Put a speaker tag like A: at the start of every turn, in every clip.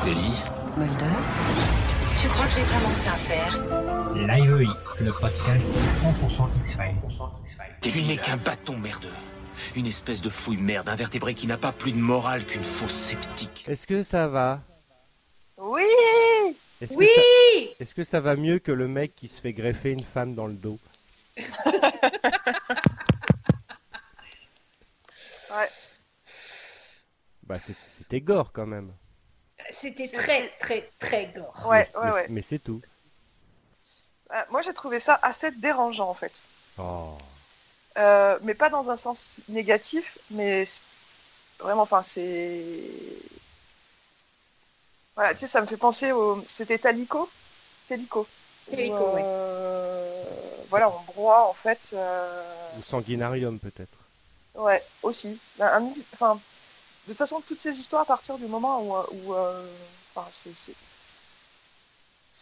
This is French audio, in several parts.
A: Scully.
B: Mulder Tu crois que j'ai vraiment ça à faire?
C: Live le podcast 100% X-Files.
D: Tu n'es qu'un bâton merdeux. Une espèce de fouille merde invertébré qui n'a pas plus de morale qu'une fausse sceptique.
E: Est-ce que ça va?
F: Oui
E: Est-ce que
G: Oui
E: ça- Est-ce que ça va mieux que le mec qui se fait greffer une femme dans le dos?
F: Ouais.
E: Bah c'est- c'était gore quand même.
G: C'était très, très, très gore.
F: Ouais,
E: mais,
F: ouais,
E: mais-
F: ouais.
E: mais c'est tout.
F: Euh, moi, j'ai trouvé ça assez dérangeant, en fait.
E: Oh.
F: Euh, mais pas dans un sens négatif, mais vraiment, enfin, c'est. Voilà, tu sais, ça me fait penser au. C'était Talico? Talico.
G: Talico,
F: Où,
G: ouais.
F: euh, Voilà, on broie, en fait. euh,
E: Ou sanguinarium peut-être.
F: Ouais, aussi. Un, un mix- enfin, de toute façon, toutes ces histoires, à partir du moment où, euh, euh, c'est,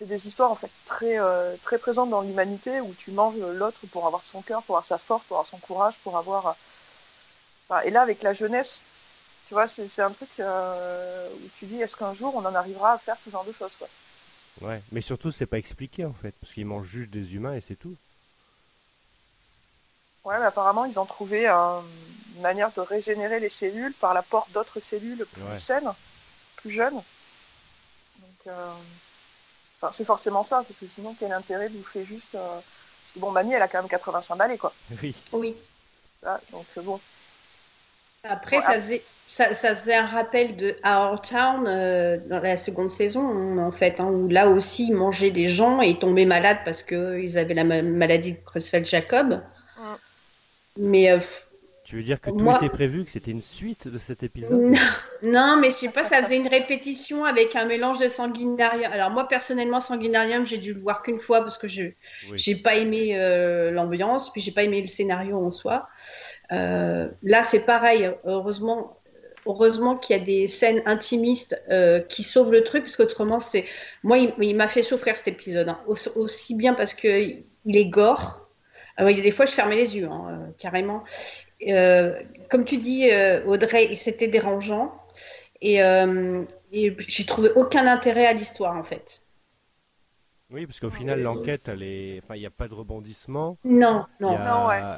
F: des histoires en fait très, euh, très présentes dans l'humanité où tu manges l'autre pour avoir son cœur, pour avoir sa force, pour avoir son courage, pour avoir. et là, avec la jeunesse, tu vois, c'est, un truc où tu dis, est-ce qu'un jour on en arrivera à faire ce genre de choses, quoi.
E: Ouais. Mais surtout c'est pas expliqué en fait parce qu'ils mangent juste des humains et c'est tout.
F: Ouais, mais apparemment, ils ont trouvé euh, une manière de régénérer les cellules par l'apport d'autres cellules plus
E: Ouais.
F: saines, plus jeunes. Donc, euh, enfin, c'est forcément ça, parce que sinon, quel intérêt de bouffer juste. euh, Parce que bon, mamie, elle a quand même 85 balais, quoi.
E: Oui.
G: Oui.
F: Ah, donc, bon.
G: Après, ça, faisait, ça, ça faisait un rappel de Our Town euh, dans la seconde saison, en fait, hein, où là aussi, ils mangeaient des gens et ils tombaient malades parce qu'ils avaient la ma- maladie de Creutzfeldt-Jacob. Mais euh,
E: Tu veux dire que tout
G: Moi-
E: était prévu, que c'était une suite de cet épisode
G: Non, non, mais je sais pas, ça faisait une répétition avec un mélange de sanguinarium. Alors moi personnellement, sanguinarium, j'ai dû le voir qu'une fois parce que je
E: Oui.
G: j'ai pas aimé euh, l'ambiance, puis j'ai pas aimé le scénario en soi. Euh, là, c'est pareil. Heureusement, heureusement qu'il y a des scènes intimistes euh, qui sauvent le truc, parce qu'autrement, c'est moi, il, il m'a fait souffrir cet épisode, hein. Aussi, aussi bien parce que il est gore. Alors, il y a des fois, je fermais les yeux, hein, euh, carrément. Euh, comme tu dis, euh, Audrey, c'était dérangeant. Et, euh, et j'ai trouvé aucun intérêt à l'histoire, en fait.
E: Oui, parce qu'au final l'enquête, elle est, enfin il n'y a pas de rebondissement.
G: Non, non.
E: a-
F: Non, ouais.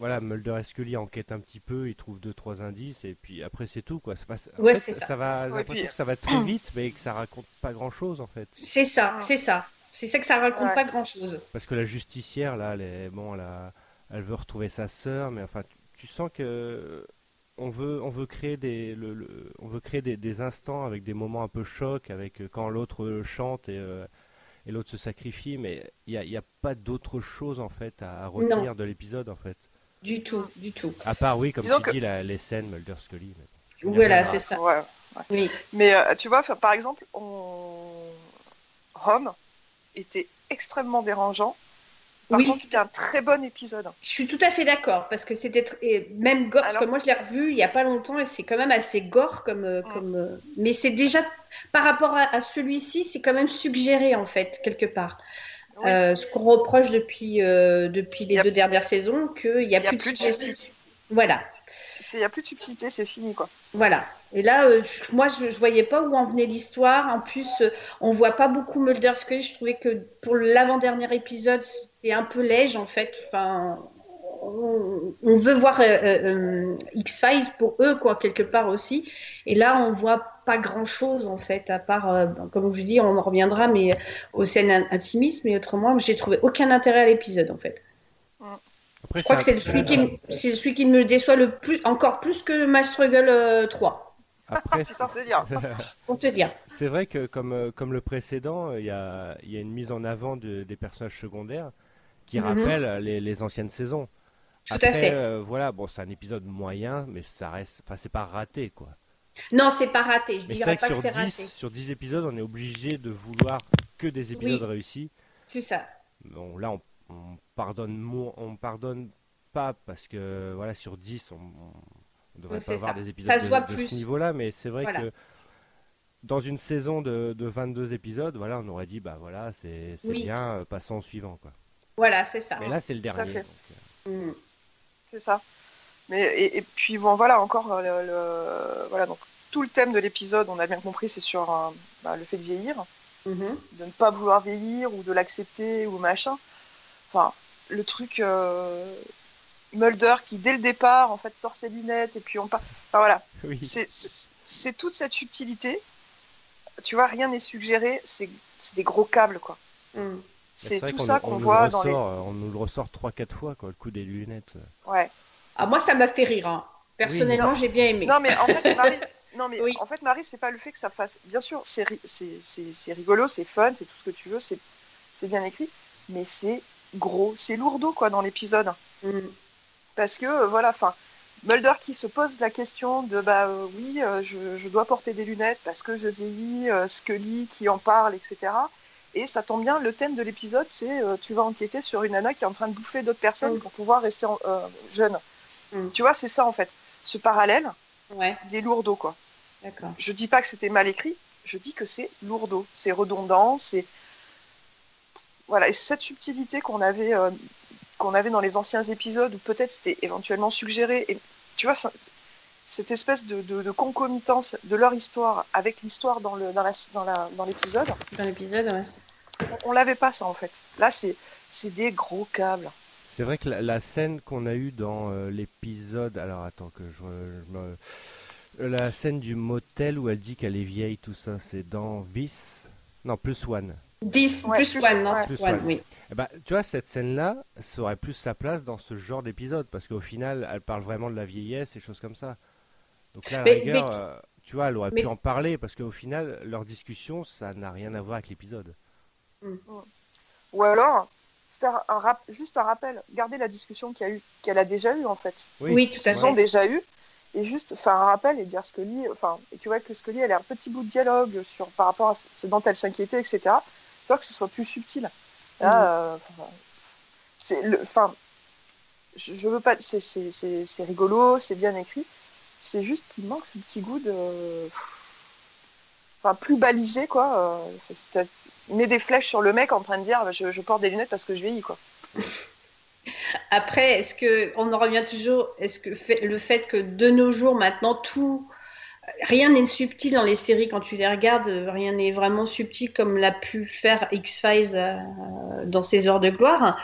E: Voilà, Mulder et Scully enquêtent un petit peu, ils trouvent deux trois indices et puis après c'est tout quoi. Ça,
G: Ouais,
E: fait,
G: c'est ça.
E: va,
F: Ouais, puis-
E: que ça va très vite, mais que ça raconte pas grand chose en fait.
G: C'est ça,
F: Ah.
G: c'est ça. C'est ça que ça raconte
F: Ouais.
G: pas grand-chose.
E: Parce que la justicière là, elle est, bon, elle, a- elle veut retrouver sa sœur, mais enfin, tu, tu sens que on veut, on veut créer des, le, le- on veut créer des, des instants avec des moments un peu chocs, avec euh, quand l'autre chante et, euh, et l'autre se sacrifie, mais il n'y a, il y a pas d'autre chose en fait à, à retenir de l'épisode en fait.
G: Du tout, du tout.
E: À part oui, comme
F: Disons
E: tu
F: que-
E: dis, la- les scènes Mulder Scully. mais
G: Voilà, c'est ça.
F: Ouais.
G: Oui.
F: Mais euh, tu vois, par exemple, on... Rome était extrêmement dérangeant. Par
G: Oui.
F: contre, c'était un très bon épisode.
G: Je suis tout à fait d'accord parce que c'était même gore. Parce
F: Alors-
G: que moi, je l'ai revu il y a pas longtemps et c'est quand même assez gore comme, euh,
F: Mm.
G: comme. euh, Mais c'est déjà par rapport à, à celui-ci, c'est quand même suggéré en fait quelque part. Euh, ce qu'on reproche depuis euh, depuis les deux dernières saisons, qu'il n'y a,
F: a
G: plus,
F: de
G: de
F: subtilité.
G: Voilà.
F: Il n'y a plus de subtilité, c'est fini, quoi.
G: Voilà. Et là, euh, je- moi, je, je voyais pas où en venait l'histoire. En plus, euh, on voit pas beaucoup Mulder Scully. Je trouvais que pour l'avant-dernier épisode, c'était un peu léger, en fait. Enfin, on, on veut voir euh, euh, X-Files pour eux, quoi, quelque part aussi. Et là, on voit pas grand-chose, en fait, à part, euh, comme je dis, on en reviendra, mais euh, aux scènes in- intimistes. Mais autrement, j'ai trouvé aucun intérêt à l'épisode, en fait.
E: Après,
G: Je crois que c'est celui, qui, celui qui me déçoit le plus, encore plus que My Struggle euh, 3,
E: Après,
F: c'est dire.
G: pour te dire.
E: C'est vrai que comme, euh, comme le précédent, il y a, il y a une mise en avant de- des personnages secondaires qui
G: Mhm.
E: rappellent euh, les, les anciennes saisons.
G: Tout
E: Après,
G: à fait.
E: euh, voilà, bon, c'est un épisode moyen, mais ça reste, enfin, c'est pas raté, quoi.
G: Non, c'est pas raté. Je
E: Mais c'est
G: dirais
E: vrai que
G: pas que
E: sur
G: c'est
E: 10,
G: raté.
E: sur 10 épisodes, on est obligé de vouloir que des épisodes
G: Oui.
E: réussis.
G: C'est ça.
E: Bon, là, on, on pardonne, on pardonne pas parce que, voilà, sur 10, on, on devrait
G: Oui,
E: pas avoir
G: ça.
E: des épisodes
G: Ça se
E: de,
G: voit
E: de
G: plus.
E: ce niveau-là, mais c'est vrai
G: Voilà.
E: que dans une saison de, de 22 épisodes, voilà, on aurait dit, bah voilà, c'est c'est
G: Oui.
E: bien, euh, passons au suivant, quoi.
G: Voilà, c'est ça.
E: Mais là, c'est le dernier. euh,
G: Mm.
F: C'est ça. Mais et, et puis bon voilà encore euh, le, le- voilà donc tout le thème de l'épisode, on a bien compris, c'est sur euh, bah, le fait de vieillir,
G: Mhm.
F: de ne pas vouloir vieillir ou de l'accepter ou machin. Enfin, le truc euh, Mulder qui dès le départ en fait sort ses lunettes et puis on part. Enfin voilà,
E: Oui.
F: c'est c'est toute cette subtilité. Tu vois, rien n'est suggéré, c'est c'est des gros câbles quoi.
G: Mhm.
F: C'est tout ça qu'on
E: nous
F: voit dans les.
E: euh, On nous le ressort 3-4 fois, quoi, le coup des lunettes.
F: Ouais.
G: Ah, moi, ça m'a fait rire. hein. Personnellement, j'ai bien aimé.
F: Non mais en fait Marie, non mais
G: Oui.
F: en fait Marie, c'est pas le fait que ça fasse. Bien sûr, c'est ri- c'est c'est c'est rigolo, c'est fun, c'est tout ce que tu veux, c'est c'est bien écrit, mais c'est gros, c'est lourdeau quoi dans l'épisode.
G: Mhm.
F: Parce que euh, voilà, enfin, Mulder qui se pose la question de bah euh, oui, euh, je, je dois porter des lunettes parce que je vieillis, euh, Scully qui en parle, etc. Et ça tombe bien, le thème de l'épisode, c'est tu vas enquêter sur une nana qui est en train de bouffer d'autres personnes
G: Mm.
F: pour pouvoir rester en- jeune.
G: Mm.
F: Tu vois, c'est ça en fait. Ce parallèle,
G: Ouais,
F: il est lourdeau quoi. Je dis pas que c'était mal écrit, je dis que c'est lourdeau, c'est redondant, c'est voilà, et cette subtilité qu'on avait qu'on avait dans les anciens épisodes où peut-être c'était éventuellement suggéré et tu vois cette espèce de, de- de concomitance de leur histoire avec l'histoire dans le dans la dans la dans l'épisode,
G: Dans l'épisode, ouais.
F: on, on l'avait pas ça en fait. Là c'est c'est des gros câbles.
E: C'est vrai que la, la scène qu'on a eue dans euh, l'épisode. Alors attends que je, me. euh, La scène du motel où elle dit qu'elle est vieille, tout ça, c'est dans Vice? Non, plus One.
G: 10
F: Ouais,
G: plus
F: plus-
G: 1, non,
F: ouais.
G: plus
E: Plus
G: 1,
E: one.
G: oui.
E: Eh ben, tu vois, cette scène-là, ça aurait plus sa place dans ce genre d'épisode, parce qu'au final, elle parle vraiment de la vieillesse et choses comme ça. Donc là, à la
G: Mais-
E: rigueur,
G: mais-
E: euh, tu vois, elle aurait
G: mais-
E: pu en parler, parce qu'au final, leur discussion, ça n'a rien à voir avec l'épisode.
F: Ou alors faire un rap, juste un rappel, garder la discussion qu'il y a eu qu'elle a déjà eu en fait.
E: Oui,
G: Oui, tout à
F: qu'ils ont
G: fait.
F: déjà eu et juste faire un rappel et dire Scully, enfin, et tu vois que Scully, elle a un petit bout de dialogue sur, par rapport à ce dont elle s'inquiétait, etc. Tu vois que ce soit plus subtil. Là, euh, enfin, c'est le, enfin, je, je veux pas, c'est, c'est, c'est, c'est rigolo, c'est bien écrit. C'est juste qu'il manque ce petit goût de, enfin, plus balisé quoi. Euh, met des flèches sur le mec en train de dire, je, je porte des lunettes parce que je vieillis quoi.
G: Après, est-ce que on en revient toujours Est-ce que fait- le fait que de nos jours maintenant tout rien n'est subtil dans les séries quand tu les regardes, rien n'est vraiment subtil comme l'a pu faire X Files euh, dans ses heures de gloire.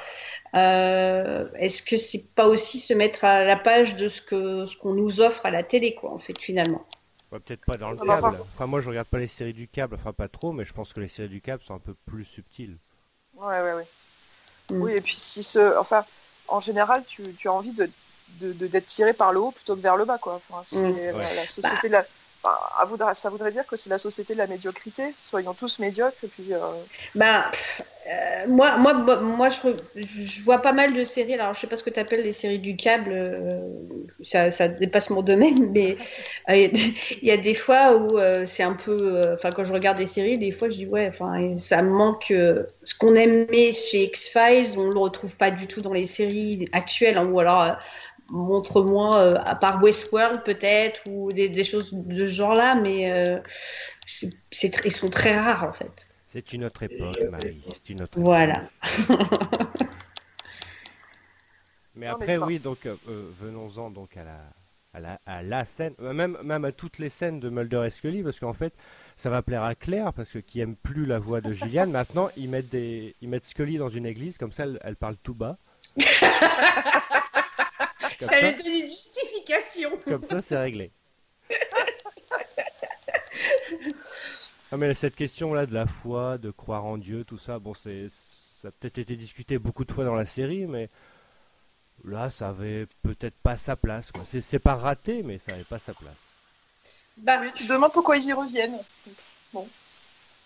G: Euh, est-ce que c'est pas aussi se mettre à la page de ce que ce qu'on nous offre à la télé quoi en fait finalement?
E: Ouais, Peut-être pas dans le
F: bah,
E: câble.
F: enfin-
E: moi, je regarde pas les séries du câble, enfin, pas trop, mais je pense que les séries du câble sont un peu plus subtiles.
F: Ouais, ouais, ouais.
G: Mm.
F: Oui, et puis si ce, enfin, en général, tu, tu as envie de de- de- d'être tiré par le haut plutôt que vers le bas, quoi. Enfin, c'est
G: Mm.
F: la,
E: Ouais.
F: la société de la. Ça voudrait dire que c'est la société de la médiocrité. Soyons tous médiocres, puis. euh,
G: Bah, euh, moi, moi, moi, moi, je, vois pas mal de séries. Alors, je sais pas ce que tu appelles les séries du câble. euh, ça, dépasse mon domaine, mais il y a des fois où c'est un peu. Enfin, quand je regarde des séries, des fois, je dis ouais, enfin, ça manque. ce qu'on aimait chez X Files, on le retrouve pas du tout dans les séries actuelles, hein, ou alors. Euh, montre-moi, euh, à part Westworld peut-être, ou des, des choses de ce genre-là, mais euh, ils sont très rares en fait.
E: C'est une autre époque, Marie. C'est une autre
G: Voilà.
E: Mais
F: Non,
E: après, oui, donc euh, euh, venons-en donc à la, à la, à la scène, euh, même, même à toutes les scènes de Mulder et Scully, parce qu'en fait, ça va plaire à Claire, parce que qui aime plus la voix de Gillian, maintenant ils mettent des, ils mettent Scully dans une église, comme ça, elle, elle parle tout bas. comme,
G: Ça
E: ça,
G: lui donne une justification.
E: comme ça, c'est réglé. Ah mais cette question-là de la foi, de croire en Dieu, tout ça, bon, c'est, ça a peut-être été discuté beaucoup de fois dans la série, mais là, ça avait peut-être pas sa place. Quoi. C'est, c'est pas raté, mais ça avait pas sa place.
G: Bah
F: oui, tu te demandes pourquoi ils y reviennent.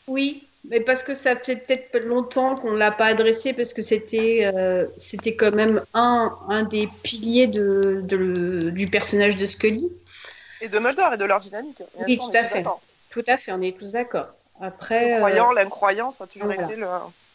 G: Oui, mais parce que ça fait peut-être longtemps qu'on l'a pas adressé parce que c'était euh, c'était quand même un, un des piliers de, de- du personnage de Scully.
F: Et de Mulder et de leur dynamique.
G: Oui, tout à fait.
F: d'accord.
G: Tout à fait, on est tous d'accord. Après,
F: Le
G: euh,
F: croyant, l'incroyant, ça a toujours
G: voilà.
F: été le.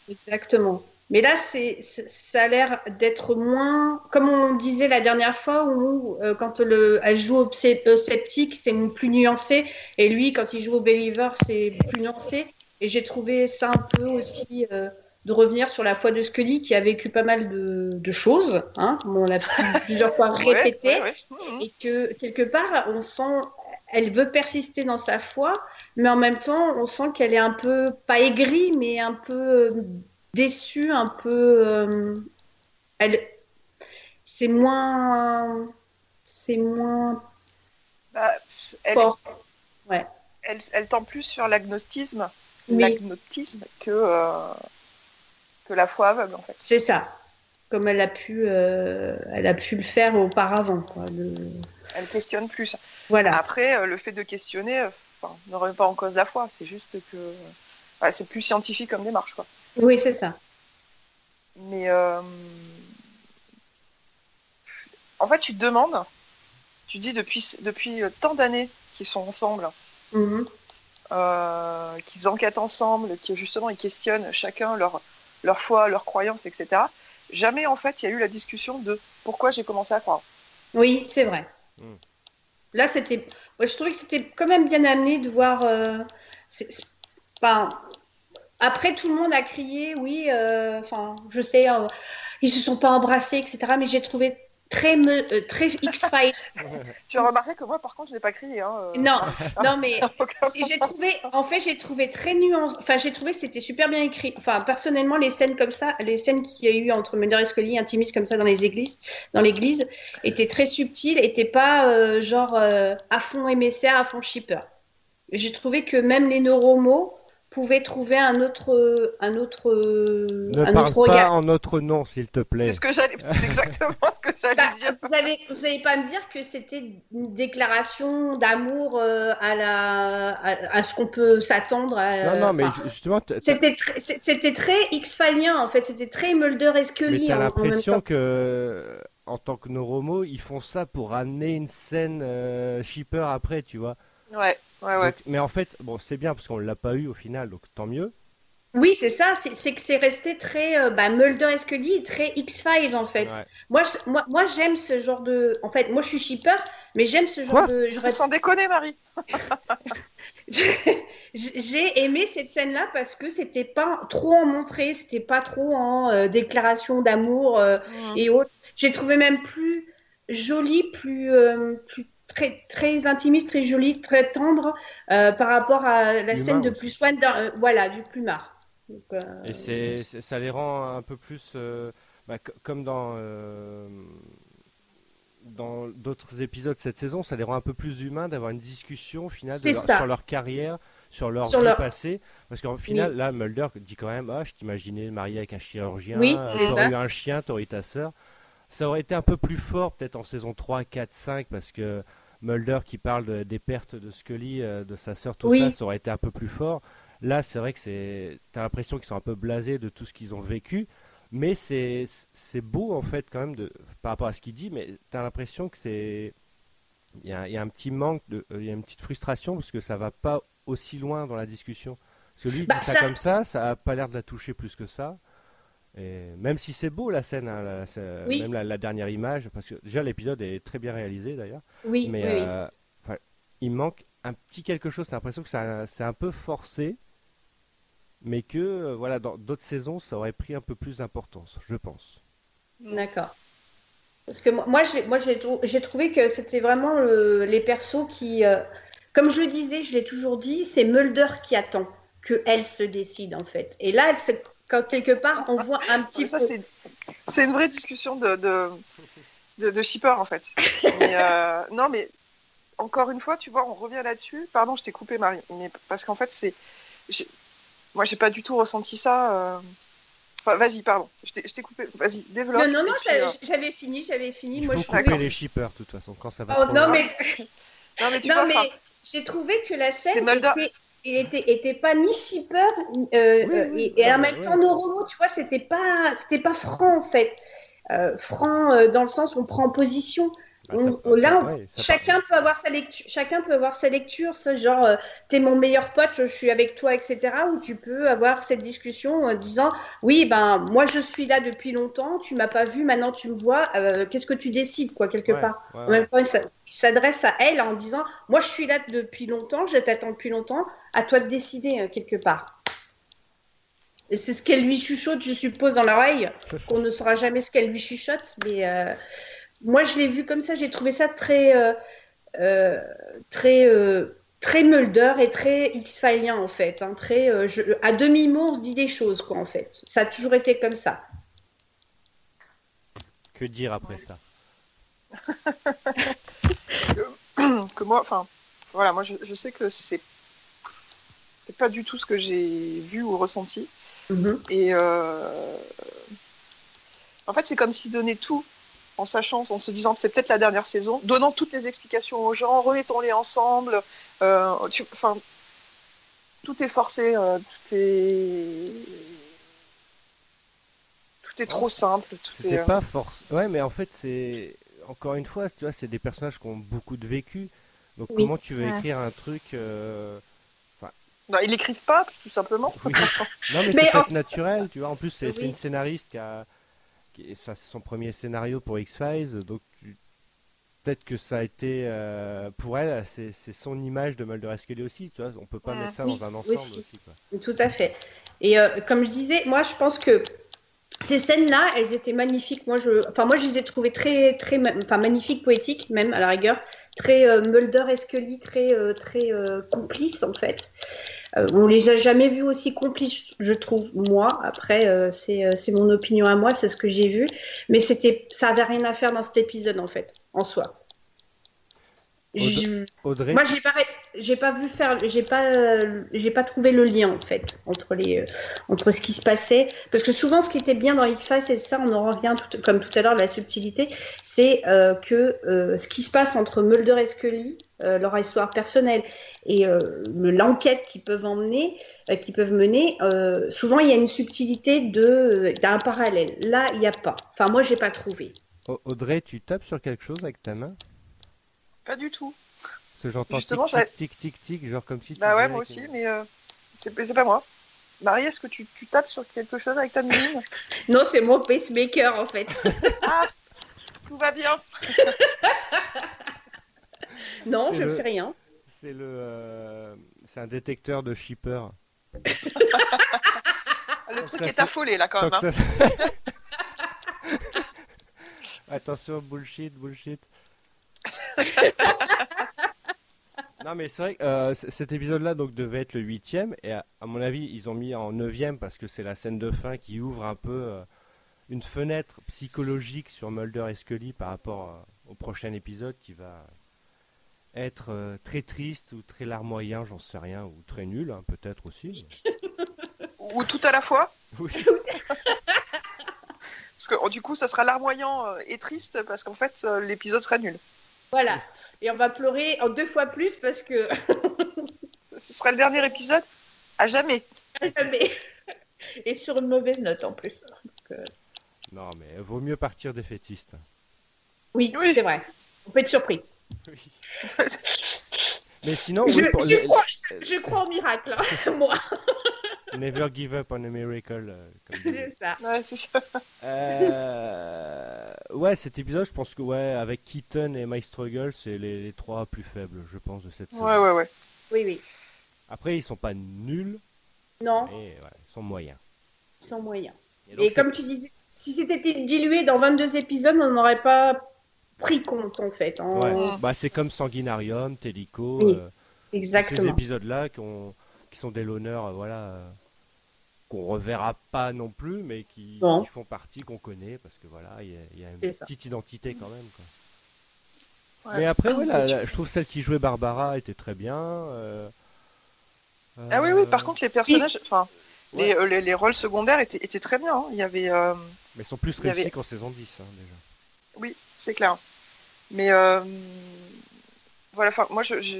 G: Exactement. Mais là, c'est, ça a l'air d'être moins, comme on disait la dernière fois, où euh, quand le, elle joue au sceptique, c'est plus nuancé, et lui, quand il joue au believer, c'est plus nuancé. Et j'ai trouvé ça un peu aussi euh, de revenir sur la foi de Scully, qui a vécu pas mal de, de choses, hein, comme on l'a plusieurs fois
F: Ouais,
G: répété,
F: ouais, ouais. Mhm.
G: et que quelque part, on sent, elle veut persister dans sa foi, mais en même temps, on sent qu'elle est un peu, pas aigrie, mais un peu euh, déçue, un peu. euh, elle, c'est moins, c'est moins
F: Bah, elle,
G: fort.
F: elle, elle tend plus sur l'agnostisme,
G: Oui.
F: l'agnotisme que, euh, que la foi aveugle, en fait.
G: C'est ça. Comme elle a pu, euh, elle a pu le faire auparavant, quoi. le-
F: Elle questionne plus.
G: Voilà.
F: Après, euh, le fait de questionner ne remet pas en cause la foi. C'est juste que voilà, c'est plus scientifique comme démarche. Quoi.
G: Oui, c'est ça.
F: Mais euh, en fait, tu te demandes, tu dis depuis, depuis tant d'années qu'ils sont ensemble,
G: Mhm.
F: Euh, qu'ils enquêtent ensemble, que justement ils questionnent chacun leur, leur foi, leurs croyances, etc. Jamais en fait il y a eu la discussion de pourquoi j'ai commencé à croire.
G: Oui, c'est vrai.
E: Mm.
G: Là, c'était. Moi, je trouvais que c'était quand même bien amené de voir. euh, Enfin, après, tout le monde a crié, oui. euh, Enfin, je sais, euh, ils se sont pas embrassés, etc. Mais j'ai trouvé très, me- euh, très X-Files.
F: Tu as remarqué que moi par contre je n'ai pas crié. Hein, euh,
G: non, non, mais j'ai trouvé, en fait, j'ai trouvé très nuancé. Enfin, j'ai trouvé que c'était super bien écrit. Enfin, personnellement, les scènes comme ça, les scènes qu'il y a eu entre Mulder et Scully, intimistes comme ça dans les églises, dans l'église, étaient très subtiles, étaient pas euh, genre à fond émissaire, à fond shipper. J'ai trouvé que même les neuromos pouvaient trouver un autre, un autre,
E: Ne
G: un
E: parle
G: autre
E: pas en notre nom, s'il te plaît.
F: C'est ce que j'allais, c'est exactement ce que j'allais
G: Bah,
F: dire.
G: vous allez, vous allez pas me dire que c'était une déclaration d'amour euh, à la, à, à ce qu'on peut s'attendre. à-
E: Non, non, mais
G: enfin,
E: justement,
G: C'était c'était très X-Filien en fait, c'était très Mulder et
E: mais
G: Scully en même
E: l'impression que, en tant que Noromo, ils font ça pour amener une scène euh, shipper après, tu vois.
F: Ouais, ouais, ouais.
E: Donc- mais en fait, bon, c'est bien parce qu'on l'a pas eu au final, donc tant mieux.
G: Oui, c'est ça, c'est c'est que c'est resté très euh, bah, Mulder et Scully, très X-Files en fait.
E: Ouais.
G: Moi, je- moi, moi j'aime ce genre de. En fait, moi je suis shipper, mais j'aime ce genre
E: Quoi
G: de. j'aurais-
F: Sans déconner, Marie.
G: J'ai aimé cette scène-là parce que c'était pas trop en montré, c'était pas trop en euh, déclaration d'amour euh, et autres. J'ai trouvé même plus jolie, plus, euh, plus très, très intimiste, très jolie, très tendre euh, par rapport à la scène de plus soin, voilà, du plumard. Donc, euh,
E: Et c'est, c'est- ça les rend un peu plus, euh, bah, co- comme dans euh, dans d'autres épisodes cette saison, ça les rend un peu plus humains d'avoir une discussion au final de
G: C'est
E: leur-
G: ça.
E: sur leur carrière, sur leur
G: Sur
E: vie
G: leur-
E: passée. Parce qu'en final, là, Mulder dit quand même, ah, je t'imaginais marié avec un chirurgien,
G: Oui,
E: euh, t'aurais eu un chien, t'aurais eu ta sœur. Ça aurait été un peu plus fort peut-être en saison 3, 4, 5, parce que Mulder qui parle de- des pertes de Scully, euh, de sa sœur, tout
G: Oui.
E: ça, ça aurait été un peu plus fort. Là, c'est vrai que c'est, t'as l'impression qu'ils sont un peu blasés de tout ce qu'ils ont vécu, mais c'est, c'est beau en fait quand même de, par rapport à ce qu'il dit, mais t'as l'impression que c'est, il y a, il y a un petit manque de, euh, il y a une petite frustration parce que ça va pas aussi loin dans la discussion. Parce que lui
G: Bah,
E: dit ça,
G: ça-
E: comme ça, ça a pas l'air de la toucher plus que ça. Et même si c'est beau la scène, hein, la- c'est-
G: Oui.
E: même la, la dernière image, parce que déjà l'épisode est très bien réalisé d'ailleurs.
G: oui,
E: Mais
G: oui,
E: euh, il manque un petit quelque chose. J'ai l'impression que c'est un peu forcé, mais que euh, voilà, dans d'autres saisons, ça aurait pris un peu plus d'importance, je pense.
G: D'accord. Parce que moi, moi, j'ai, trouvé que c'était vraiment le- les persos qui, euh, comme je le disais, je l'ai toujours dit, c'est Mulder qui attend que elle se décide en fait. Et là, elle se- quand quelque part, on voit un petit
F: ça,
G: peu.
F: c'est, c'est une vraie discussion de, de, de, de shipper, en fait. Mais, euh, non, mais encore une fois, tu vois, on revient là-dessus. Pardon, je t'ai coupé, Marie. Mais parce qu'en fait, c'est. Moi, j'ai pas du tout ressenti ça. euh. Enfin, vas-y, pardon. Je t'ai, je coupé. Vas-y, développe.
G: Non, non, j'avais,
F: euh,
G: j'avais fini, j'avais fini.
E: Il
G: Moi,
E: faut
G: je
E: couper
G: trouvais.
E: les shippers, de toute façon, quand ça va
G: Oh,
E: trop
G: non, mais
F: Non, mais tu
G: Non,
F: vois,
G: mais j'ai trouvé que la
F: C'est
G: scène
F: Mulder.
G: Était, était, était pas ni shipper euh,
E: Oui,
G: euh,
E: oui,
G: et, et
E: non,
G: en
E: mais
G: même temps Noromo, tu vois, c'était pas, c'était pas franc en fait. Euh, franc dans le sens où on prend position.
E: Bah,
G: On-
E: ça-
G: on- là, on-
E: ouais,
G: chacun peut avoir sa lecture. Chacun peut avoir sa lecture. Ça, genre, euh, t'es mon meilleur pote, je suis avec toi, etc. Ou tu peux avoir cette discussion en disant, oui, ben moi je suis là depuis longtemps, tu m'as pas vu, maintenant tu me vois. euh, Qu'est-ce que tu décides, quoi, quelque
E: Ouais,
G: part?
E: ouais,
G: En même temps, il s'a- il s'adresse à elle en disant Moi, je suis là depuis longtemps, je t'attends depuis longtemps, à toi de décider euh, quelque part. Et c'est ce qu'elle lui chuchote, je suppose, dans l'oreille, qu'on ne saura jamais ce qu'elle lui chuchote. Mais moi, je l'ai vu comme ça, j'ai trouvé ça très. euh, euh, très, euh, très Mulder et très X-Filien en fait. hein, très, euh, je- à demi-mot, on se dit des choses quoi en fait. Ça a toujours été comme ça.
E: Que dire après ça?
F: Que moi, enfin, voilà, moi je, je sais que c'est c'est pas du tout ce que j'ai vu ou ressenti.
G: Mhm.
F: Et euh, en fait, c'est comme s'il donnait tout en sachant, en se disant que c'est peut-être la dernière saison, donnant toutes les explications aux gens, remettons-les ensemble. euh, tu- Enfin, tout est forcé, euh, tout est tout est trop simple. Tout est, euh,
E: pas force. Ouais, mais en fait, c'est. Encore une fois, tu vois, c'est des personnages qui ont beaucoup de vécu. Donc,
G: Oui.
E: comment tu veux
A: Ouais.
E: écrire un truc. euh,
F: non, ils l'écrivent pas, tout simplement.
E: Oui. Non, mais,
G: Mais
E: c'est
G: en-
E: peut-être naturel, tu vois. En plus, c'est c'est
G: Oui.
E: une scénariste qui a. qui- Ça, c'est son premier scénario pour X-Files. Donc, peut-être que ça a été. euh, Pour elle, c'est son image de Mulder et Scully aussi, tu vois. On peut pas
F: Ouais.
E: mettre ça
G: Oui,
E: dans un ensemble
G: aussi.
E: aussi, quoi.
G: Tout à fait. Et euh, comme je disais, moi je pense que ces scènes-là, elles étaient magnifiques. Moi, je, enfin, moi, je les ai trouvées très, très, enfin, magnifiques, poétiques même à la rigueur, très euh, Mulder et Scully, très, euh, très euh, complices en fait. Euh, on les a jamais vus aussi complices, je trouve moi. Après, c'est, c'est mon opinion à moi, c'est ce que j'ai vu, mais c'était, ça avait rien à faire dans cet épisode en fait, en soi. Je-
E: Audrey,
G: moi, j'ai pas, j'ai pas vu faire, j'ai pas, euh, j'ai pas trouvé le lien en fait entre les, euh, entre ce qui se passait, parce que souvent, ce qui était bien dans X Files, c'est ça, on en revient tout, comme tout à l'heure, la subtilité, c'est euh, que ce qui se passe entre Mulder et Scully, leur histoire personnelle et le- l'enquête qu'ils peuvent emmener, qu'ils peuvent mener, souvent il y a une subtilité de, d'un parallèle. Là, il n'y a pas. Enfin, moi, j'ai pas trouvé.
E: Au- Audrey, tu tapes sur quelque chose avec ta main?
F: Pas du tout.
E: Parce que j'entends
F: Justement,
E: tic, tic, tic, tic, tic, genre comme si tu
F: Bah ouais, moi aussi, mais euh, c'est pas moi. Marie, est-ce que tu, tu tapes sur quelque chose avec ta mine
G: Non, c'est mon pacemaker en fait.
F: Ah, tout va bien.
G: non, je
E: le-
G: fais rien.
E: C'est le, euh, c'est un détecteur de shipper.
F: Le
E: Donc
F: truc
E: ça,
F: est affolé là quand
E: Tant
F: même. hein.
E: ça- Attention, bullshit, bullshit. Non mais c'est vrai que euh, cet épisode-là donc devait être le huitième et à, à mon avis ils ont mis en neuvième parce que c'est la scène de fin qui ouvre un peu euh, une fenêtre psychologique sur Mulder et Scully par rapport euh, au prochain épisode qui va être très triste ou très larmoyant, j'en sais rien, ou très nul hein, peut-être aussi.
F: Ou tout à la fois.
E: Oui.
F: Parce que oh, du coup, ça sera larmoyant et triste parce qu'en fait, l'épisode serait nul.
G: Voilà. Et on va pleurer en deux fois plus parce que
F: Ce sera le dernier épisode à jamais.
G: jamais. Et sur une mauvaise note en plus.
E: Non mais vaut mieux partir défaitiste.
G: Oui,
F: Oui.
G: c'est vrai. On peut être surpris.
E: Oui. Mais sinon,
G: Je,
E: oui, pour-
G: je
E: le-
G: crois, je, je crois au miracle, hein, moi.
E: Never give up on a miracle. euh, comme.
G: C'est ça.
F: Ouais, c'est ça.
E: Euh, Ouais, cet épisode, je pense que ouais, avec Keaton et My Struggle, c'est les, les trois plus faibles, je pense, de cette saison.
F: Ouais, ouais, ouais.
G: Oui, oui.
E: Après, ils sont pas nuls,
G: Non,
E: mais ouais, ils sont moyens.
G: sans moyen.
E: Et donc,
G: Et
E: c'est-
G: comme tu disais, si c'était dilué dans 22 épisodes, on n'aurait pas pris compte en fait. en-
E: ouais. bah, c'est comme Sanguinarium, Tellico,
G: Oui,
E: euh, ces
G: Exactement.
E: épisodes-là qui, ont- qui sont des l'honneur, voilà, euh, qu'on reverra pas non plus, mais qui,
G: Non.
E: qui font partie, qu'on connaît, parce que voilà, il y a, il y a une
G: ça.
E: petite identité quand même. Quoi.
F: Ouais.
E: Mais après, ouais, la-
F: Mais tu-
E: la- je trouve celle qui jouait Barbara était très bien. euh,
F: Ah oui, oui, par
E: euh,
F: contre, les personnages, enfin, les, euh, les, les rôles secondaires étaient, étaient très bien. hein. Il y avait. euh,
E: Mais ils sont plus réussis
F: avait-
E: qu'en saison 10, hein, déjà.
F: Oui, c'est clair. Mais euh, voilà, enfin, moi, je, je-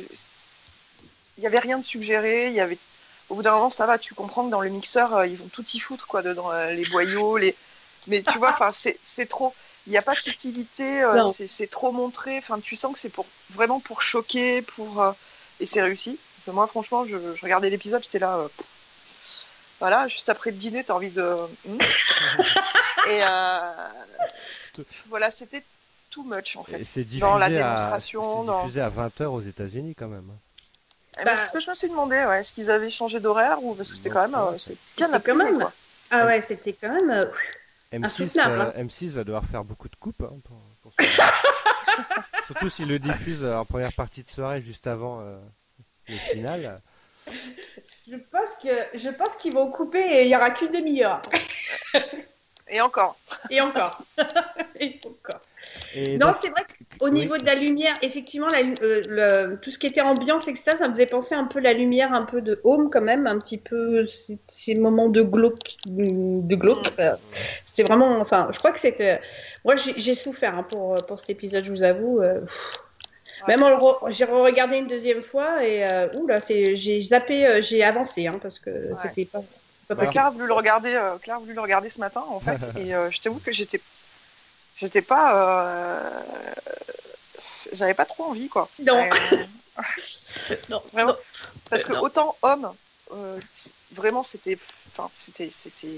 F: il y avait rien de suggéré. Il y avait, au bout d'un moment, ça va. Tu comprends que dans le mixeur, euh, ils vont tout y foutre, quoi, dedans, euh, les boyaux, les. Mais tu vois, enfin, c'est c'est trop. Il n'y a pas de subtilité. euh, c'est c'est trop montré. Enfin, tu sens que c'est pour vraiment pour choquer, pour euh, et c'est réussi. Parce que moi, franchement, je, je regardais l'épisode, j'étais là. euh, voilà, juste après le dîner, t'as envie de. Hmm. et euh, voilà, c'était too much en fait.
E: Et c'est diffusé,
F: Dans la
E: à,
F: démonstration,
E: c'est
F: dans-
E: diffusé à 20h aux États-Unis quand même.
F: Eh ben,
G: Bah,
F: c'est ce que je me suis demandé, ouais. Est-ce qu'ils avaient changé d'horaire ou parce que c'était quand même euh, c'est
G: c'était
F: bien
G: quand même-
F: quoi.
G: Ah ouais, c'était quand même. euh,
E: M6,
G: Insoutenable,
E: euh,
G: hein.
E: M6 va devoir faire beaucoup de coupes. hein, pour- pour ce- Surtout s'il le diffuse euh, en première partie de soirée, juste avant euh, le final.
G: Je pense que je pense qu'ils vont couper et il y aura qu'une demi-heure après.
F: Et encore.
G: Et encore. et encore.
E: Et
G: Non,
E: donc,
G: c'est vrai
E: oui.
G: qu'au niveau de la lumière, effectivement, la, euh, le- tout ce qui était ambiance, etc., ça me faisait penser un peu la lumière, un peu de home quand même, un petit peu ces, ces moments de glauque. De glauque. euh, C'est vraiment, enfin, je crois que c'était. Moi, j'ai souffert hein, pour, pour cet épisode, je vous avoue. euh. Même en le re- j'ai regardé une deuxième fois et euh, ouh là, j'ai zappé, euh, j'ai avancé hein, parce que c'était pas, pas
E: Bah.
F: Claire a voulu le regarder, euh, Claire a voulu le regarder ce matin, en fait, et euh, je t'avoue que j'étais, j'étais pas, euh, j'avais pas trop envie, quoi.
G: Non.
F: Euh,
G: Non,
F: Vraiment.
G: non.
F: parce que
G: Euh, non.
F: autant homme, euh, vraiment, c'était, enfin, c'était, c'était,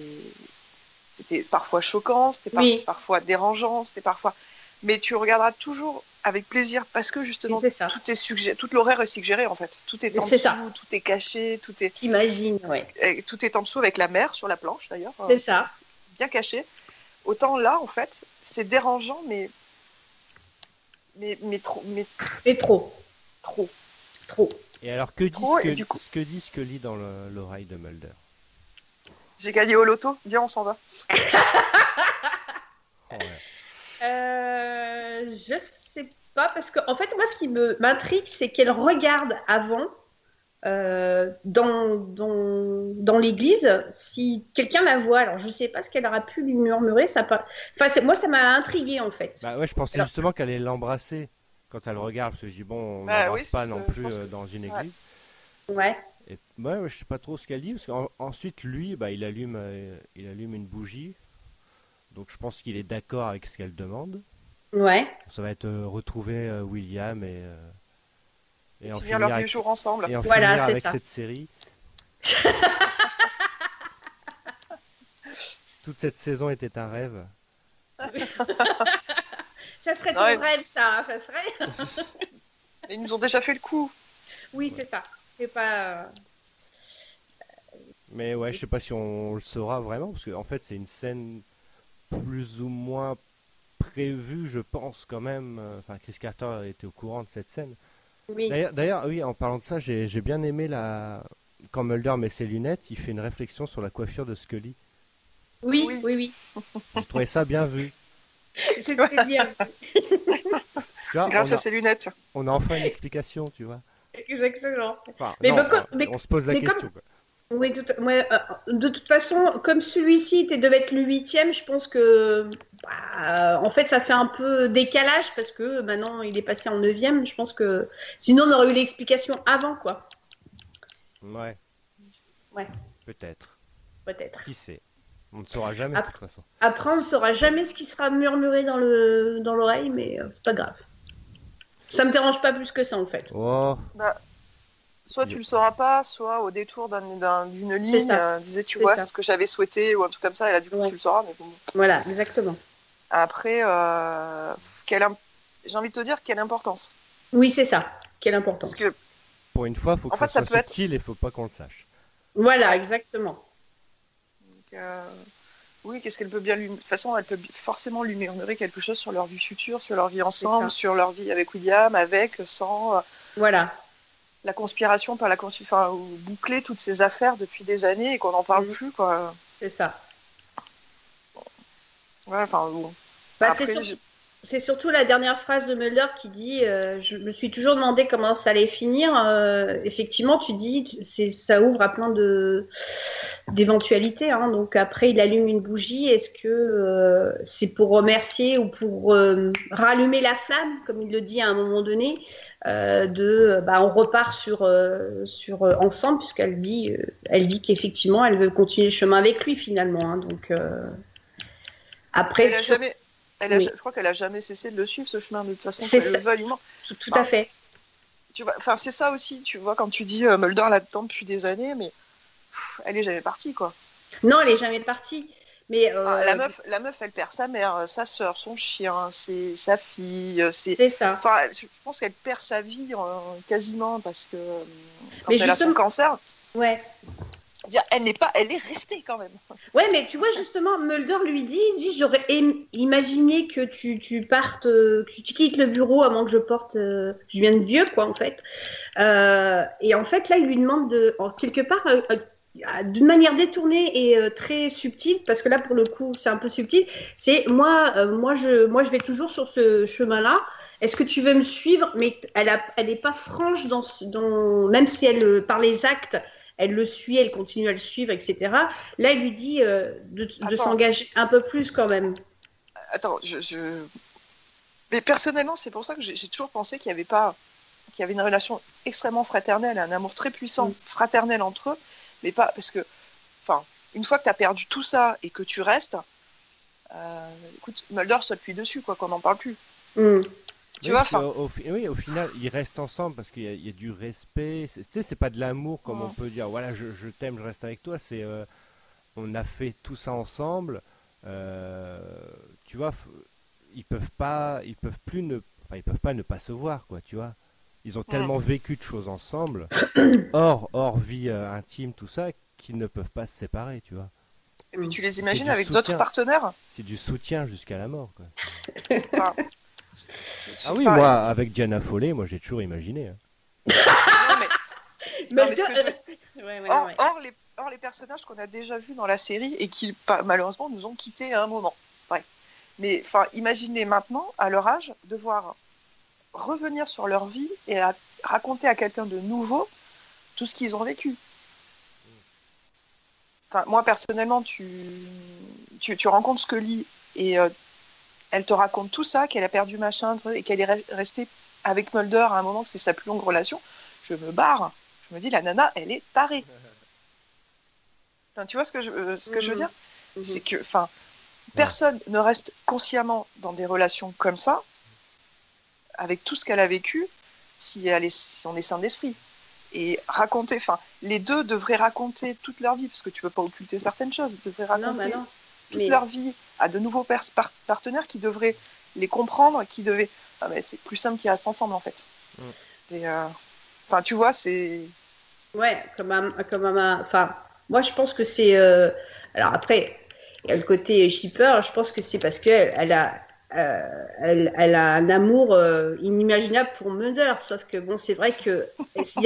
F: c'était parfois choquant, c'était par-
G: Oui.
F: parfois dérangeant, c'était parfois, mais tu regarderas toujours avec plaisir parce que justement,
G: ça.
F: tout est suggéré, toute l'horaire est suggéré en fait, tout est en dessous,
G: ça.
F: tout est caché, tout est,
G: T'imagines, ouais.
F: tout est en dessous avec la mer sur la planche d'ailleurs. euh,
G: C'est ça.
F: bien caché. Autant là, en fait, c'est dérangeant, mais mais mais trop, mais
G: Mais trop,
F: trop.
G: trop.
E: Et alors, que dit, ce que dit Scully dans le- l'oreille de Mulder?
F: J'ai gagné au loto. Viens, on s'en va.
E: Oh, ouais.
G: Euh, je sais pas parce que en fait moi ce qui me m'intrigue c'est qu'elle regarde avant euh, dans dans, dans l'église si quelqu'un la voit alors je sais pas ce qu'elle aura pu lui murmurer ça pas enfin c'est- moi ça m'a intrigué en fait
E: Bah ouais, je pensais
G: Alors-
E: justement qu'elle allait l'embrasser quand elle regarde, parce que je dis bon, on
F: Bah
E: n'embrasse
F: oui,
E: pas non plus euh,
F: que-
E: dans une église.
G: ouais
E: Et ouais, ouais, je sais pas trop ce qu'elle dit, parce qu'ensuite lui, bah, il allume, euh, il allume une bougie. Donc je pense qu'il est d'accord avec ce qu'elle demande.
G: ouais
E: Ça va être euh, retrouver euh, William et euh, et en
F: Finir leur
E: avec,
F: jour ensemble.
E: et en
G: Voilà,
E: finir
G: c'est
E: avec
G: ça.
E: cette série. Toute cette saison était un rêve.
G: ça serait ton
F: Ouais.
G: rêve ça hein, ça serait
F: Ils nous ont déjà fait le coup.
G: oui c'est ça c'est pas
E: Mais ouais, je sais pas si on le saura vraiment, parce qu'en fait, c'est une scène plus ou moins prévue, je pense quand même. Euh, Enfin, Chris Carter était au courant de cette scène.
G: Oui
E: D'ailleurs, oui, en parlant de ça, j'ai j'ai bien aimé la. Quand Mulder met ses lunettes, il fait une réflexion sur la coiffure de Scully.
G: oui
F: Oui.
G: oui oui
E: J'ai trouvé ça bien vu.
G: c'était bien
E: Tu vois,
F: Grâce
E: on,
F: à
E: a,
F: ses lunettes.
E: on a enfin une explication, tu vois.
G: exactement
E: Enfin,
G: Mais
E: non,
G: bah, comme-
E: on-
G: mais-
E: on se pose la
G: mais comme-
E: question. quoi.
G: Oui, tout- ouais, euh, de toute façon, comme celui-ci était devait être le huitième, je pense que, bah, en fait, ça fait un peu décalage parce que maintenant il est passé en neuvième. Je pense que sinon on aurait eu l'explication avant, quoi.
E: Ouais.
G: Ouais.
E: Peut-être.
G: Peut-être.
E: Qui sait? On ne saura jamais de
G: Après-
E: toute façon.
G: Après, on ne saura jamais ce qui sera murmuré dans le dans l'oreille, mais euh, c'est pas grave. Ça me dérange pas plus que ça, en fait.
E: Oh,
F: Soit tu le sauras pas, soit au détour d'un- d'un- d'une
G: C'est
F: ligne, euh, disait tu vois, c'est ce que j'avais souhaité ou un truc comme ça, et là du coup
G: Ouais.
F: tu le sauras. Mais bon.
G: Voilà, exactement.
F: Après, euh, j'ai envie de te dire quelle importance.
G: Oui, c'est ça. Quelle importance.
F: Parce que
E: pour une fois, faut que
F: En
E: ça
F: fait, ça
E: soit
F: peut être-
E: subtil et faut pas qu'on le sache.
G: Voilà, exactement.
F: Donc, euh, oui, qu'est-ce qu'elle peut bien lui. De toute façon, elle peut forcément lui murmurer quelque chose sur leur vie future, sur leur vie ensemble, sur leur vie avec William, avec, sans. euh,
G: Voilà.
F: La conspiration, par la conspiration, enfin, ou boucler toutes ces affaires depuis des années et qu'on n'en parle
G: Mhm.
F: plus, quoi.
G: C'est ça.
F: Ouais, enfin, bon.
G: Bah,
F: Après,
G: c'est surtout la dernière phrase de Mulder qui dit euh, Je me suis toujours demandé comment ça allait finir. Euh, effectivement, tu dis c'est- ça ouvre à plein de d'éventualités. hein. Donc après, il allume une bougie. Est-ce que euh, c'est pour remercier ou pour rallumer la flamme, comme il le dit à un moment donné? Euh, de bah, on repart sur euh, sur euh, ensemble puisqu'elle dit elle dit qu'effectivement elle veut continuer le chemin avec lui finalement. hein. donc après
F: Elle a
G: sur-
F: jamais. Elle a,
G: Oui.
F: Je crois qu'elle a jamais cessé de le suivre ce chemin de toute façon,
G: C'est
F: le veuille
G: tout, tout à fait.
F: Tu vois, enfin c'est ça aussi, tu vois, quand tu dis Mulder là-dedans depuis des années, mais pff, elle est jamais partie quoi.
G: Non, elle est jamais partie. Mais euh,
F: Ah, la meuf, la meuf, elle perd sa mère, euh, sa sœur, son chien, c'est sa fille, euh, c'est.
G: ça.
F: Enfin, je pense qu'elle perd sa vie euh, quasiment parce que quand
G: Mais
F: elle a son
G: justement-
F: cancer,
G: Ouais.
F: dire, elle n'est pas, elle est restée quand même.
G: Ouais, mais tu vois, justement, Mulder lui dit, dit j'aurais imaginé que tu, tu partes, euh, que tu quittes le bureau avant que je porte, euh, je viens de vieux, quoi, en fait. Euh, et en fait, là, il lui demande de, en quelque part, d'une manière détournée et euh, très subtile, parce que là, pour le coup, c'est un peu subtil, c'est moi, euh, moi, je, moi, je vais toujours sur ce chemin-là. Est-ce que tu veux me suivre? Mais elle a, elle n'est pas franche dans, dans, même si elle, euh, par les actes, elle le suit, elle continue à le suivre, etc. Là, il lui dit euh, de, s'engager un peu plus quand même.
F: Attends, je, je- Mais personnellement, c'est pour ça que j'ai toujours pensé qu'il y avait pas, qu'il y avait une relation extrêmement fraternelle, un amour très puissant,
G: Mm.
F: fraternel entre eux, mais pas parce que, enfin, une fois que tu as perdu tout ça et que tu restes, euh, écoute, Mulder dessus, quoi, qu'on n'en parle plus.
G: Hmm.
F: Tu
E: Oui,
F: vois, enfin-
E: au, oui, au final, ils restent ensemble parce qu'il y, a- il y a du respect. Tu sais, c'est pas de l'amour comme
F: Ouais.
E: on peut dire. Voilà, je, je t'aime, je reste avec toi. C'est, euh, on a fait tout ça ensemble. euh, tu vois, ils peuvent pas, ils peuvent plus ne, enfin, ils peuvent pas ne pas se voir, quoi. Tu vois, ils ont tellement vécu de choses ensemble, hors, hors vie euh, intime, tout ça, qu'ils ne peuvent pas se séparer. Tu vois,
F: Et puis
G: Mm.
F: tu les imagines avec d'autres partenaires?
E: c'est du soutien jusqu'à la mort. Quoi.
F: Enfin,
E: Ah oui,
F: enfin,
E: moi, avec Diana Follet, moi, j'ai toujours imaginé. hein.
F: non, mais Non, mais je-
G: Ouais, ouais,
F: Or, les, or, les personnages qu'on a déjà vus dans la série et qui malheureusement nous ont quittés à un moment. Ouais. Mais enfin, imaginez maintenant, à leur âge, devoir revenir sur leur vie et à- raconter à quelqu'un de nouveau tout ce qu'ils ont vécu. Enfin, moi personnellement, tu, tu, tu rencontres Scully et euh, elle te raconte tout ça, qu'elle a perdu machin et qu'elle est re- restée avec Mulder à un moment que c'est sa plus longue relation. Je me barre. Je me dis la nana, elle est tarée. Enfin, tu vois ce que je, euh, ce que je veux
G: Mhm.
F: dire? C'est que, enfin, personne ne reste consciemment dans des relations comme ça, avec tout ce qu'elle a vécu, si, elle est, si on est sain d'esprit. Et raconter, enfin, les deux devraient raconter toute leur vie, parce que tu peux pas occulter certaines choses, ils devraient
G: Non,
F: raconter
G: bah non.
F: toute
G: Mais-
F: leur vie à de nouveaux partenaires qui devraient les comprendre, qui devaient. Ah, mais c'est plus simple qu'ils restent ensemble en fait.
E: Mm.
F: Et, euh, Enfin, tu vois, c'est.
G: Ouais, comme un, comme un, enfin, moi je pense que c'est, euh, alors après, il y a le côté shipper, je pense que c'est parce que elle a, euh, elle, a un amour euh, inimaginable pour Mulder, sauf que bon, c'est vrai que il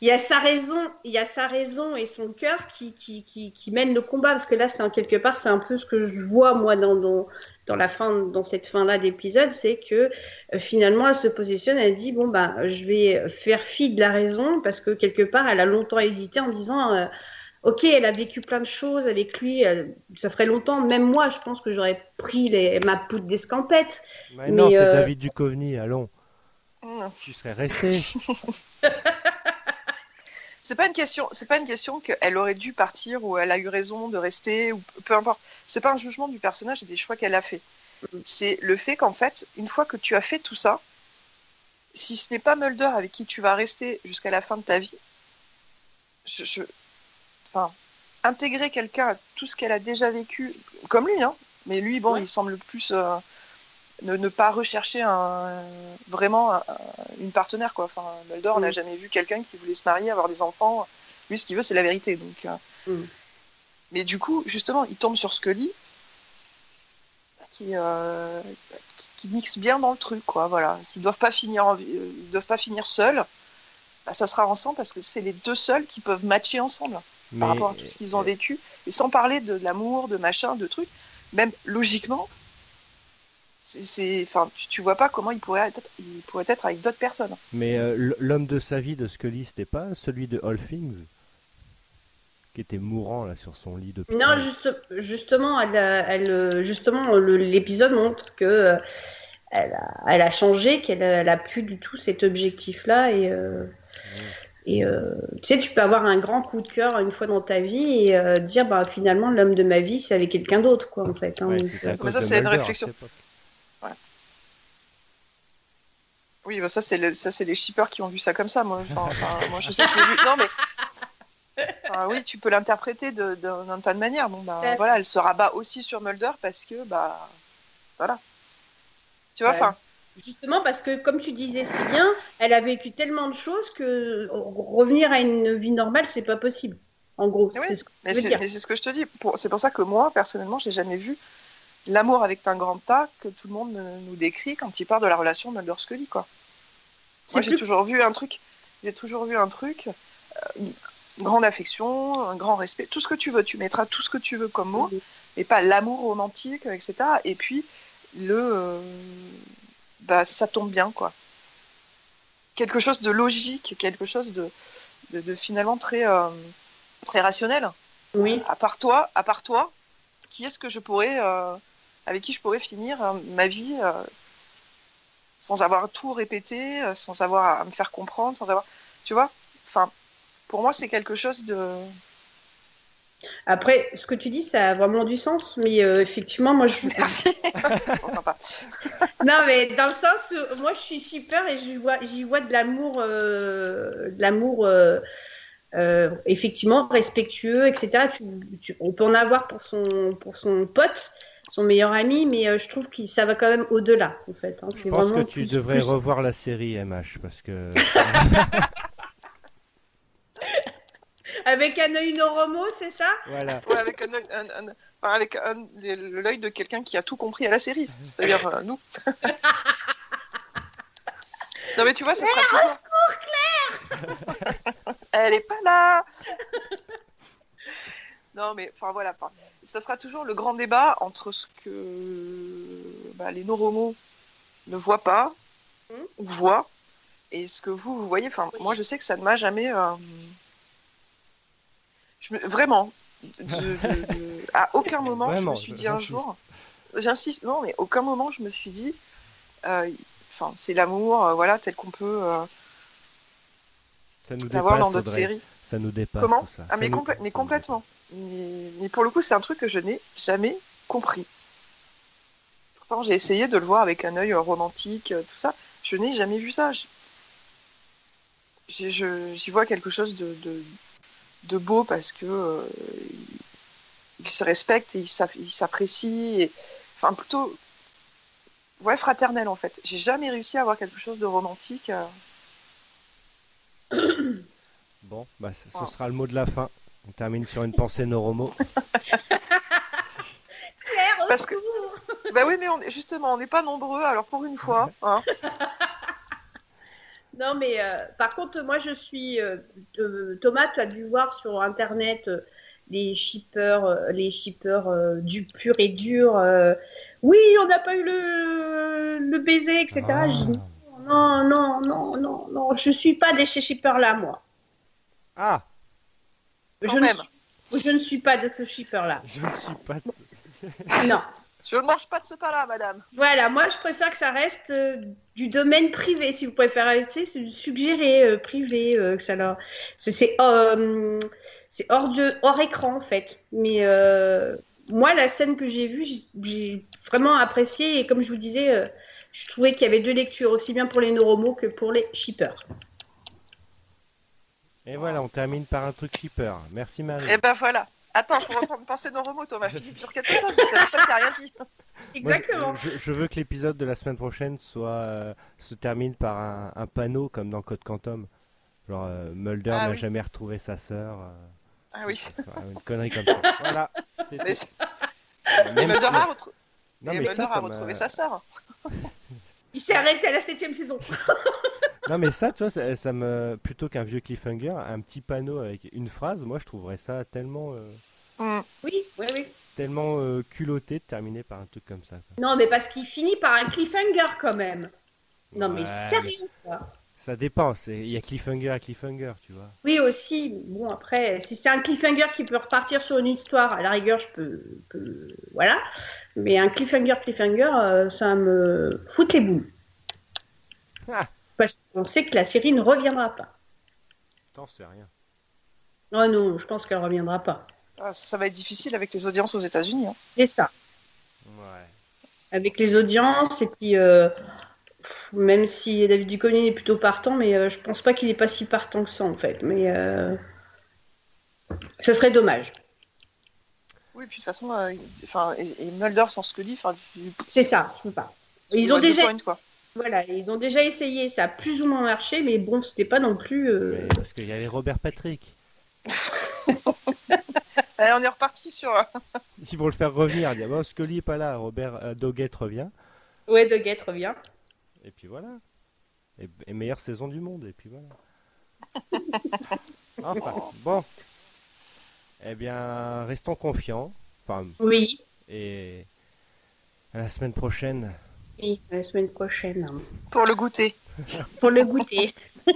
G: y a, sa raison, il y a sa raison et son cœur qui, qui, mènent le combat, parce que là, c'est quelque part, c'est un peu ce que je vois moi dans, la fin, dans cette fin-là d'épisode, c'est que euh, finalement, elle se positionne, elle dit bon bah, je vais faire fi de la raison parce que quelque part, elle a longtemps hésité en disant ok, elle a vécu plein de choses avec lui, elle- ça ferait longtemps, même moi, je pense que j'aurais pris les, ma poudre d'escampette.
E: Mais non,
G: Mais,
E: c'est
G: euh,
E: David Duchovny, allons.
F: Mm.
E: Tu serais resté.
F: C'est pas une question. C'est pas une question qu'elle aurait dû partir ou elle a eu raison de rester ou peu importe. C'est pas un jugement du personnage et des choix qu'elle a fait. C'est le fait qu'en fait, une fois que tu as fait tout ça, si ce n'est pas Mulder avec qui tu vas rester jusqu'à la fin de ta vie, je, je- enfin, intégrer quelqu'un à tout ce qu'elle a déjà vécu, comme lui, hein. Mais lui, bon,
G: Ouais.
F: il semble plus euh, ne, ne pas rechercher un, vraiment un- un- une partenaire, quoi. Enfin, Mulder, on n'a
G: Mm.
F: jamais vu quelqu'un qui voulait se marier, avoir des enfants. Lui, ce qu'il veut, c'est la vérité. Donc, euh.
G: Mm.
F: Mais du coup, justement, il tombe sur Scully, qui, euh, qui, qui mixe bien dans le truc, quoi. Voilà. S'ils doivent pas finir, en- euh, ils doivent pas finir seuls, bah, ça sera ensemble parce que c'est les deux seuls qui peuvent matcher ensemble par rapport à tout ce qu'ils ont
E: euh,
F: vécu. Et sans parler de l'amour, de machin, de trucs, même logiquement, c'est, c'est- enfin, tu, tu vois pas comment il pourrait être, il pourrait être avec d'autres personnes.
E: Mais euh, l'homme de sa vie de Scully, c'était pas celui de All Things Qui était mourant là sur son lit depuis.
G: Non, juste, justement, elle, a- elle, justement, l'épisode montre que euh, elle a, elle a changé, qu'elle a, elle a plus du tout cet objectif-là et euh, Et euh, tu sais, tu peux avoir un grand coup de cœur une fois dans ta vie et euh, dire bah finalement l'homme de ma vie c'est avec quelqu'un d'autre quoi en fait. hein.
E: Ouais,
G: Donc, euh,
E: cause
F: ça, c'est une réflexion. Oui, bah, ça c'est le- ça c'est les shippers qui ont vu ça comme ça. Moi, Enfin, enfin, moi je sais que je l'ai vu. Non mais. Enfin, oui, tu peux l'interpréter de- de- d'un tas de manières. Bon, bah,
G: Ouais.
F: voilà, elle se rabat aussi sur Mulder parce que, bah, voilà. Tu vois,
G: Ouais.
F: enfin,
G: Justement parce que comme tu disais si bien, elle a vécu tellement de choses que revenir à une vie normale c'est pas possible. En gros,
F: Eh oui,
G: c'est ce que
F: Mais c'est ce que je te dis. C'est pour ça que moi, personnellement, j'ai jamais vu l'amour avec un grand A que tout le monde euh, nous décrit quand il parle de la relation Mulder-Scully, quoi.
G: C'est
F: Moi, j'ai
G: plus-
F: toujours vu un truc. J'ai toujours vu un truc. euh, une grande affection, un grand respect, tout ce que tu veux. Tu mettras tout ce que tu veux comme mot, mais pas l'amour romantique, etc. Et puis le, euh, bah, ça tombe bien, quoi. Quelque chose de logique, quelque chose de, de, de finalement très, euh, très rationnel
G: Oui.
F: à part toi, à part toi, qui est-ce que je pourrais, euh, avec qui je pourrais finir euh, ma vie sans avoir tout répété, sans avoir à me faire comprendre, sans avoir, tu vois? Enfin, pour moi, c'est quelque chose de.
G: Après, ce que tu dis, ça a vraiment du sens, mais euh, effectivement, moi, je.
F: Merci. Bon, sympa.
G: Non, mais dans le sens où moi, je suis shipper et j'y vois, j'y vois de l'amour, euh, de l'amour, euh, euh, effectivement, respectueux, etc. Tu- tu- on peut en avoir pour son, pour son pote, son meilleur ami, mais euh, je trouve que ça va quand même au-delà, en fait. hein.
E: Je pense
G: vraiment
E: que tu
G: plus-
E: devrais
G: plus-
E: revoir la série MH parce que
G: Avec un œil Noromo, c'est ça?
E: Voilà.
F: Ouais, avec un, œil- un- un- enfin, avec un- l'œil de quelqu'un qui a tout compris à la série, c'est-à-dire euh, nous. non mais tu vois, ça sera toujours. Elle est pas là. non mais enfin voilà, enfin, ça sera toujours le grand débat entre ce que bah, les Noromo ne voient pas
G: Mhm.
F: ou voient et ce que vous vous voyez. Enfin, moi je sais que ça ne m'a jamais. euh, je me- Vraiment, de- de- de- à aucun moment je me suis dit un jour, j'insiste, non, mais aucun moment je me suis dit, euh, enfin, c'est l'amour, euh, voilà, tel qu'on peut euh, l'avoir dans d'autres séries.
E: Ça nous dépasse
F: Comment
E: tout ça.
F: Ah,
E: Ça
F: mais,
E: nous-
F: complètement. Mais, mais pour le coup, c'est un truc que je n'ai jamais compris. Pourtant, j'ai essayé de le voir avec un œil romantique, tout ça. Je n'ai jamais vu ça. Je- J'y vois quelque chose de, de, beau parce que euh, il- il se respecte et il s'app- il s'apprécie. et- Enfin, plutôt. Ouais, fraternel en fait. J'ai jamais réussi à avoir quelque chose de romantique. euh.
E: Bon, bah, ce
F: Voilà.
E: sera le mot de la fin. On termine sur une pensée Noromo.
F: Parce que- Bah oui, mais on est- justement, on n'est pas nombreux, alors pour une fois. Hein,
G: Non, mais euh, par contre, moi, je suis. euh, euh, Thomas, tu as dû voir sur Internet euh, les shippers, euh, les shippers euh, du pur et dur. euh, oui, on n'a pas eu le, le baiser, etc.
E: Ah.
G: Je dis, non, non, non, non, non, je suis pas de ces shippers-là, moi.
E: Ah,
F: Quand
G: Je ne, suis, je ne suis pas de ce shipper-là.
E: je ne suis pas. de-
G: Non.
F: Je ne mange pas de ce pain-là, madame.
G: Voilà, moi, je préfère que ça reste euh, du domaine privé, si vous préférez. Tu sais, c'est du suggéré euh, privé, euh, que ça leur... C'est c'est, euh, c'est hors, de, hors écran, en fait. Mais euh, moi, la scène que j'ai vue, j'ai- j'ai vraiment apprécié. Et comme je vous disais, euh, je trouvais qu'il y avait deux lectures, aussi bien pour les neuromots que pour les shippers.
E: Et voilà, on termine par un truc shipper. Merci Marie.
F: Et ben voilà. Attends, faut reprendre penser nos remous, Thomas. Philippe, sur quelque chose, c'est la seule qui a rien dit.
E: Moi, je, veux que l'épisode de la semaine prochaine soit euh, se termine par un, un panneau comme dans Code Quantum. Genre euh, Mulder
F: Ah
E: n'a
F: oui.
E: jamais retrouvé sa sœur. euh,
F: Ah oui.
E: enfin, une connerie comme ça. Voilà.
F: Mais, Mulder
E: si-
F: a, retrou-
E: Non,
F: et
E: mais
F: Mulder
E: ça,
F: a retrouvé sa sœur.
G: Il s'est arrêté à la septième saison.
E: Non mais ça, tu vois, ça, ça me plutôt qu'un vieux cliffhanger, un petit panneau avec une phrase, moi je trouverais ça tellement euh,
F: Hmm.
G: Oui, oui, oui.
E: tellement euh, culotté de terminer par un truc comme ça. quoi.
G: Non, mais parce qu'il finit par un cliffhanger quand même. Non, mais sérieux, quoi.
E: Ça dépend, c'est- il y a cliffhanger à cliffhanger, tu vois.
G: Oui, aussi. Bon, après, si c'est un cliffhanger qui peut repartir sur une histoire, à la rigueur, je peux. peux- Voilà. Mais un cliffhanger, cliffhanger, euh, ça me fout les boules.
E: Ah.
G: Parce qu'on sait que la série ne reviendra pas.
E: T'en sais rien.
G: Oh non, je pense qu'elle ne reviendra pas.
F: Ah, ça va être difficile avec les audiences aux États-Unis. hein.
G: C'est ça.
E: Ouais.
G: Avec les audiences, et puis. euh, pff, Même si David Duchovny est plutôt partant, mais euh, je pense pas qu'il est pas si partant que ça en fait. Mais euh, ça serait dommage.
F: Oui, puis de toute façon, euh, il- enfin, et, et Mulder sans Scully, enfin, du-
G: C'est ça, je peux pas. Ils ont déjà
F: point, quoi.
G: Voilà, ils ont déjà essayé, ça a plus ou moins marché, mais bon, c'était pas non plus. euh,
E: Parce qu'il y avait Robert Patrick.
F: Allez, on est reparti sur. euh,
E: Ils vont le faire revenir. Dire, bon, Scully est pas là, Robert euh, Doggett revient.
G: Ouais, de Guette revient.
E: Et puis voilà. Et, et meilleure saison du monde. Et puis voilà. Enfin, bon. Eh bien, restons confiants. Enfin,
G: Oui,
E: et à la semaine prochaine.
G: Oui, la semaine prochaine.
F: Pour le goûter.
G: Pour le goûter.